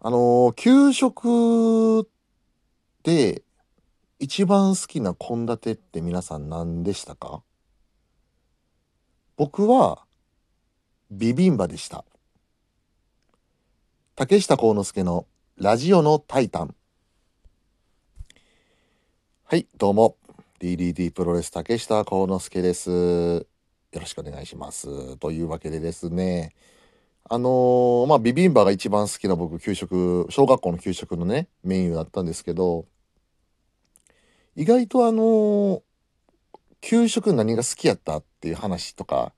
あのー給食で一番好きな献立って皆さん何でしたか？僕はビビンバでした。竹下幸之助のラジオのタイタン。はい、どうも。DDD プロレス竹下幸之助です。よろしくお願いします。というわけでですね、あのーまあビビンバが一番好きな僕給食小学校の給食のねメニューだったんですけど意外とあのー給食何が好きやったっていう話とか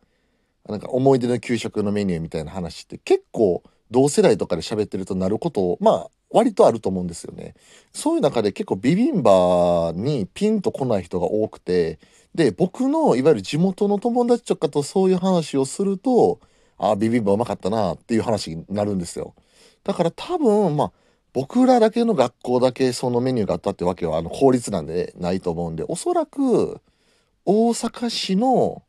なんか思い出の給食のメニューみたいな話って結構同世代とかで喋ってるとなることをまあ割とあると思うんですよね。そういう中で結構ビビンバにピンとこない人が多くてで僕のいわゆる地元の友達とかとそういう話をするとああビビンバうまかったなっていう話になるんですよ。だから多分まあ僕らだけの学校だけそのメニューがあったってわけはあの公立なんでないと思うんでおそらく大阪市の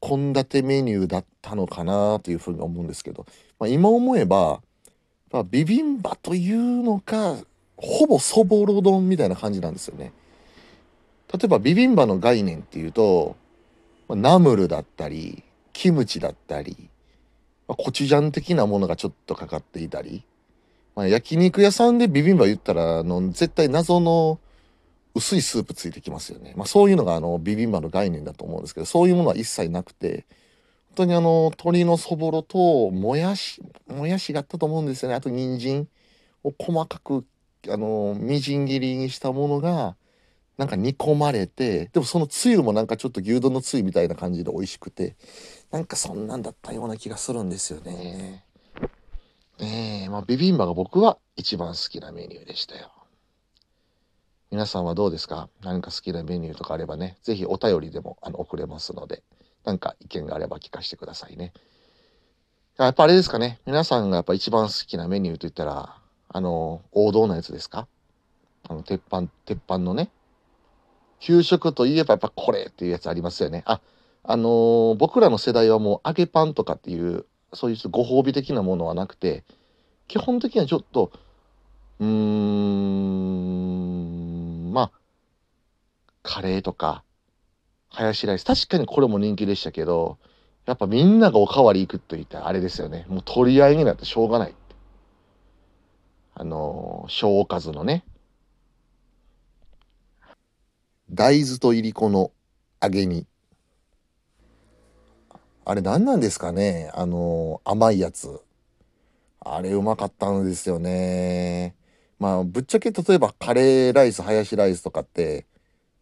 献立メニューだったのかなというふうに思うんですけど、まあ、今思えば、まあ、ビビンバというのかほぼそぼろ丼みたいな感じなんですよね。例えばビビンバの概念っていうと、ナムルだったりキムチだったりまあコチュジャン的なものがちょっとかかっていたり、まあ、焼肉屋さんでビビンバ言ったらあの絶対謎の薄いスープついてきますよね、まあ、そういうのがあのビビンバの概念だと思うんですけどそういうものは一切なくて本当にあの鶏のそぼろともやしもやしがあったと思うんですよね。あと人参。を細かくあのみじん切りにしたものがなんか煮込まれてでもそのつゆもなんかちょっと牛丼のつゆみたいな感じで美味しくて。なんかそんなんだったような気がするんですよね。ねえ、まあビビンバが僕は一番好きなメニューでしたよ。皆さんはどうですか？何か好きなメニューとかあればね、ぜひお便りでもあの送れますので、なんか意見があれば聞かせてくださいね。やっぱあれですかね、皆さんがやっぱ一番好きなメニューといったら、あの、王道のやつですか？あの、鉄板、鉄板のね、給食といえばやっぱこれっていうやつありますよね。あ、あのー僕らの世代はもう揚げパンとかっていうそういうご褒美的なものはなくて基本的にはちょっとうーんまあカレーとかハヤシライス確かにこれも人気でしたけどやっぱみんながおかわり行くといったらあれですよね。もう取り合いになってしょうがないあのー小おかずのね。大豆といりこの揚げ煮。あれ何なんですかね？あの甘いやつ。あれうまかったんですよね。まあぶっちゃけ例えばカレーライス、ハヤシライスとかって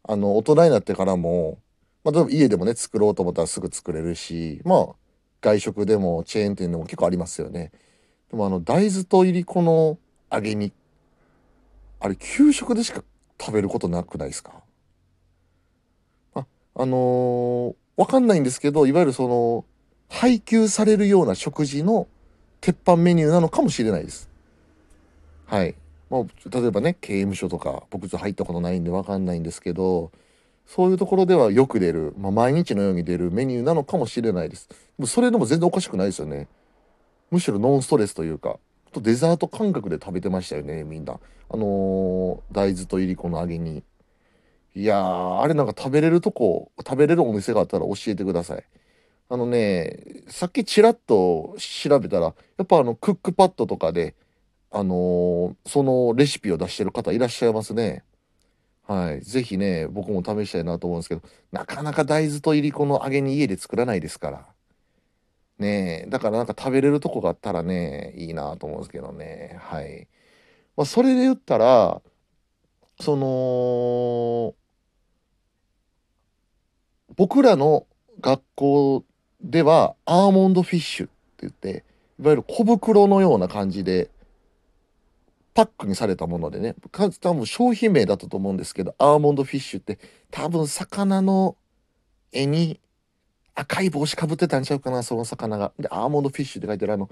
あの大人になってからも、まあ、例えば家でもね作ろうと思ったらすぐ作れるしまあ外食でもチェーン店でも結構ありますよね。でもあの大豆といりこの揚げ煮あれ給食でしか食べることなくないですか？ああのーわかんないんですけどいわゆるその配給されるような食事の鉄板メニューなのかもしれないです。はい。まあ、例えばね刑務所とか僕ちょっと入ったことないんでわかんないんですけどそういうところではよく出る、まあ、毎日のように出るメニューなのかもしれないです。でもそれでも全然おかしくないですよね。むしろノンストレスというかとデザート感覚で食べてましたよねみんな。あのー大豆といりこの揚げに。いやー、あれなんか食べれるとこ、食べれるお店があったら教えてください。あのね、さっきちらっと調べたら、やっぱあの、クックパッドとかで、あのーそのレシピを出してる方いらっしゃいますね。はい。ぜひね、僕も試したいなと思うんですけど、なかなか大豆といりこの揚げに家で作らないですから。ねえ、だからなんか食べれるとこがあったらね、いいなと思うんですけどね。はい。まあ、それで言ったら、その、僕らの学校ではアーモンドフィッシュって言っていわゆる小袋のような感じでパックにされたものでねか多分商品名だったと思うんですけどアーモンドフィッシュって多分魚の絵に赤い帽子かぶってたんちゃうかなその魚が。でアーモンドフィッシュって書いてあるあの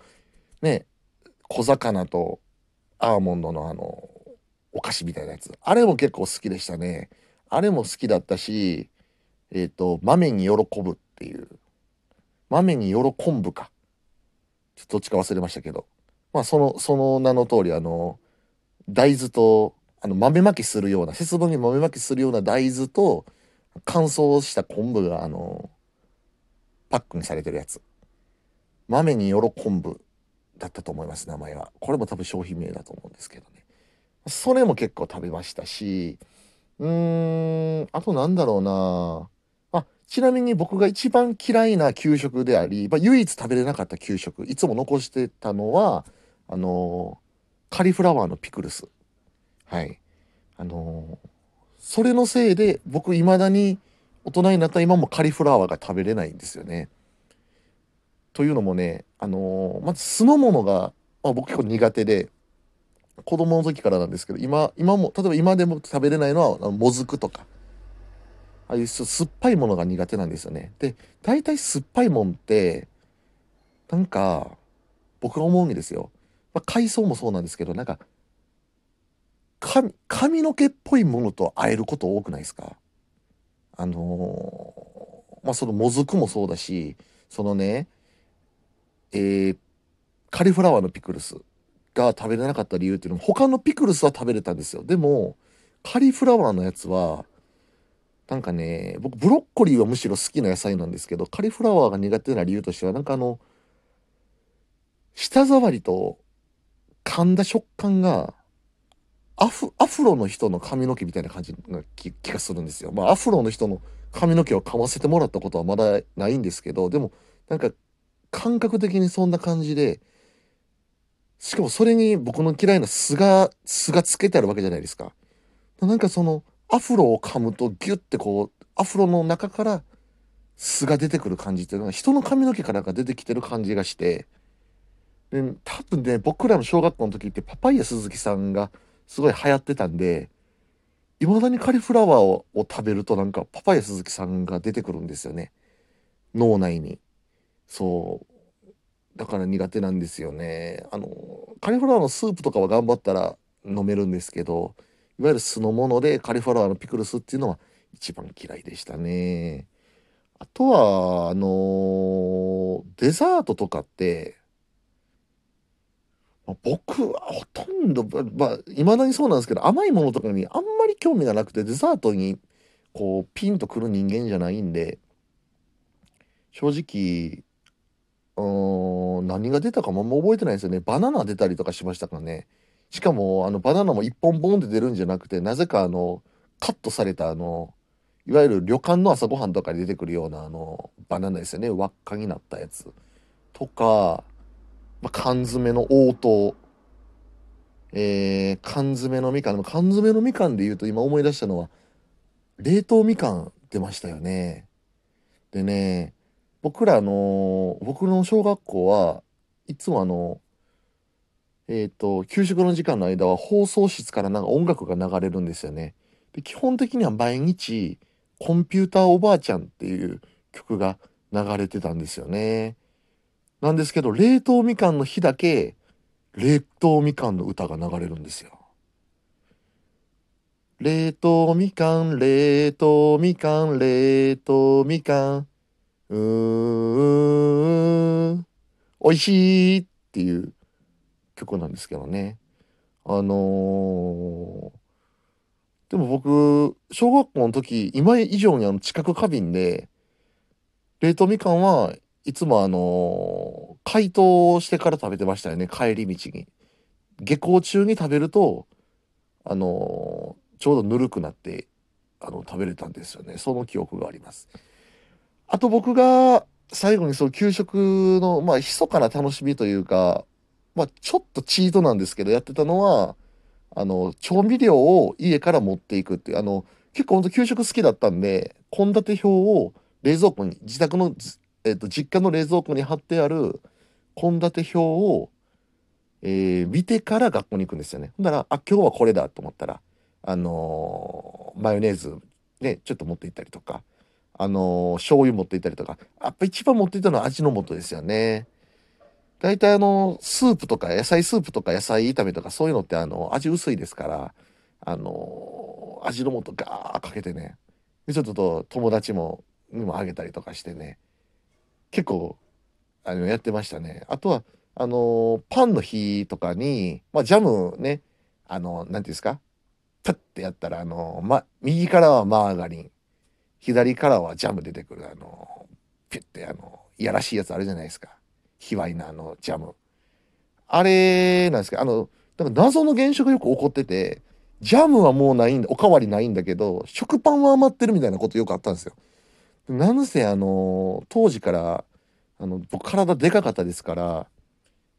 ね小魚とアーモンドのあのお菓子みたいなやつあれも結構好きでしたね。あれも好きだったしえっ、と、豆に喜ぶっていう。豆に喜ぶか。ちょっとどっちか忘れましたけど。まあそのその名の通りあの大豆とあの豆まきするような節分に豆まきするような大豆と乾燥した昆布があのパックにされてるやつ豆によろ昆布だったと思います名前はこれも多分商品名だと思うんですけどねそれも結構食べましたしうーんあとなんだろうなあちなみに僕が一番嫌いな給食であり、まあ、唯一食べれなかった給食いつも残してたのはあのカリフラワーのピクルス。はい。あのそれのせいで僕未だに大人になった今もカリフラワーが食べれないんですよね。というのもね、あのーまず酢の物が、まあ、僕結構苦手で、子供の時からなんですけど、今、今も、例えば今でも食べれないのは、もずくとか、ああいう酸っぱいものが苦手なんですよね。で、大体酸っぱいもんって、なんか、僕が思うんですよ。まあ、海藻もそうなんですけど、なんか、髪髪の毛っぽいものと会えること多くないですか？あのーまあそのもずくもそうだしそのねえーカリフラワーのピクルスが食べれなかった理由っていうのも他のピクルスは食べれたんですよでもカリフラワーのやつはなんかね僕ブロッコリーはむしろ好きな野菜なんですけどカリフラワーが苦手な理由としてはなんかあの舌触りと噛んだ食感がアフアフロの人の髪の毛みたいな感じな気がするんですよ。まあアフロの人の髪の毛を噛ませてもらったことはまだないんですけどでもなんか感覚的にそんな感じでしかもそれに僕の嫌いな巣が巣がつけてあるわけじゃないですか。なんかそのアフロを噛むとギュッてこうアフロの中から巣が出てくる感じっていうのが人の髪の毛からが出てきてる感じがしてで多分ね僕らの小学校の時ってパパイヤ鈴木さんがすごい流行ってたんで、いまだにカリフラワーをを食べるとなんかパパイヤ鈴木さんが出てくるんですよね。脳内に。そう。だから苦手なんですよね。あの、カリフラワーのスープとかは頑張ったら飲めるんですけど、いわゆる酢の物でカリフラワーのピクルスっていうのは一番嫌いでしたね。あとは、あのデザートとかって、まあ僕はほとんど、まあ、いまだにそうなんですけど、甘いものとかにあんまり興味がなくて、デザートに、こう、ピンとくる人間じゃないんで、正直、うん、何が出たかもあんま覚えてないですよね。バナナ出たりとかしましたからね。しかも、あの、バナナも一本ボンって出るんじゃなくて、なぜかあの、カットされたあの、いわゆる旅館の朝ごはんとかに出てくるようなあの、バナナですよね。輪っかになったやつ。とか、まあ、缶詰の応答。えー、缶詰のみかん。缶詰のみかんで言うと今思い出したのは、冷凍みかん出ましたよね。でね、僕らあの、僕の小学校はいつもあの、えっ、と、給食の時間の間は放送室からなんか音楽が流れるんですよね。で基本的には毎日、コンピューターおばあちゃんっていう曲が流れてたんですよね。なんですけど、冷凍みかんの日だけ、冷凍みかんの歌が流れるんですよ。冷凍みかん、冷凍みかん、冷凍みかん。うーん。美味しいっていう曲なんですけどね。あのーでも僕、小学校の時、今以上にあの近く過敏で、冷凍みかんはいつもあのー解凍してから食べてましたよね、帰り道に。下校中に食べると、あのーちょうどぬるくなって、あの、食べれたんですよね。その記憶があります。あと僕が最後にその給食の、まあ、密かな楽しみというか、まあ、ちょっとチートなんですけど、やってたのは、あの、調味料を家から持っていくっていう、あの、結構本当給食好きだったんで、献立表を冷蔵庫に、自宅の、えっと、実家の冷蔵庫に貼ってある献立表を、えー見てから学校に行くんですよね。ほんなら、あ、今日はこれだと思ったら、あのーマヨネーズ、ね、ちょっと持って行ったりとか、あのー醤油持って行ったりとか、やっぱ一番持って行ったのは味の素ですよね。大体あの、スープとか野菜スープとか野菜炒めとかそういうのってあの、味薄いですから、あの味の素ガーかけてね、でちょっと友達も、にもあげたりとかしてね、結構、あの、やってましたね。あとは、あのパンの日とかに、まあ、ジャムねあの何ていうんですか？パッてやったらあの、ま、右からはマーガリン左からはジャム出てくるあのピュッてあのいやらしいやつあるじゃないですか。卑猥なあのジャムあれなんですけどあのなんか謎の現象がよく起こっててジャムはもうないんだおかわりないんだけど食パンは余ってるみたいなことよくあったんですよ。なんせあの当時からあの僕体でかかったですから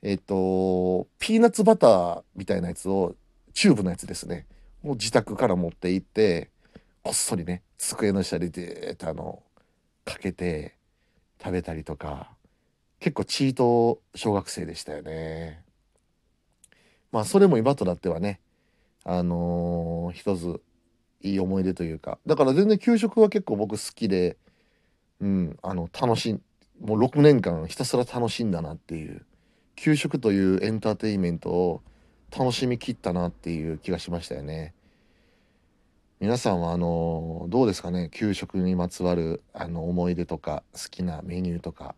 えっ、とピーナッツバターみたいなやつをチューブのやつですねもう自宅から持って行ってこっそりね机の下ででーっとあのかけて食べたりとか結構チート小学生でしたよね。まあそれも今となってはねあのー、一ついい思い出というか。だから全然給食は結構僕好きでうんあの楽しんもう6年間ひたすら楽しんだなっていう。給食というエンターテインメントを楽しみきったなっていう気がしましたよね。皆さんはあのどうですかね？給食にまつわるあの思い出とか好きなメニューとか。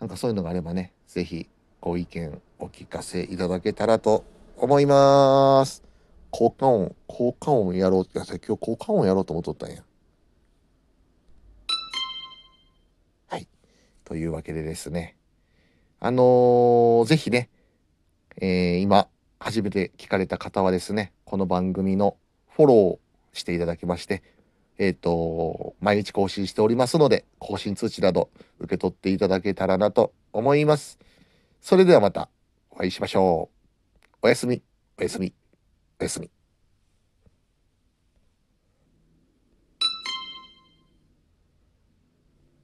なんかそういうのがあればね是非ご意見お聞かせいただけたらと思います。効果音効果音やろうって今日効果音やろうと思っとったんや。はいというわけでですねあのー、ぜひね、えー、今初めて聞かれた方はですねこの番組のフォローしていただきまして、えっ、ー、と、毎日更新しておりますので、更新通知など受け取っていただけたらなと思います。それではまたお会いしましょう。おやすみ、おやすみ、おやすみ。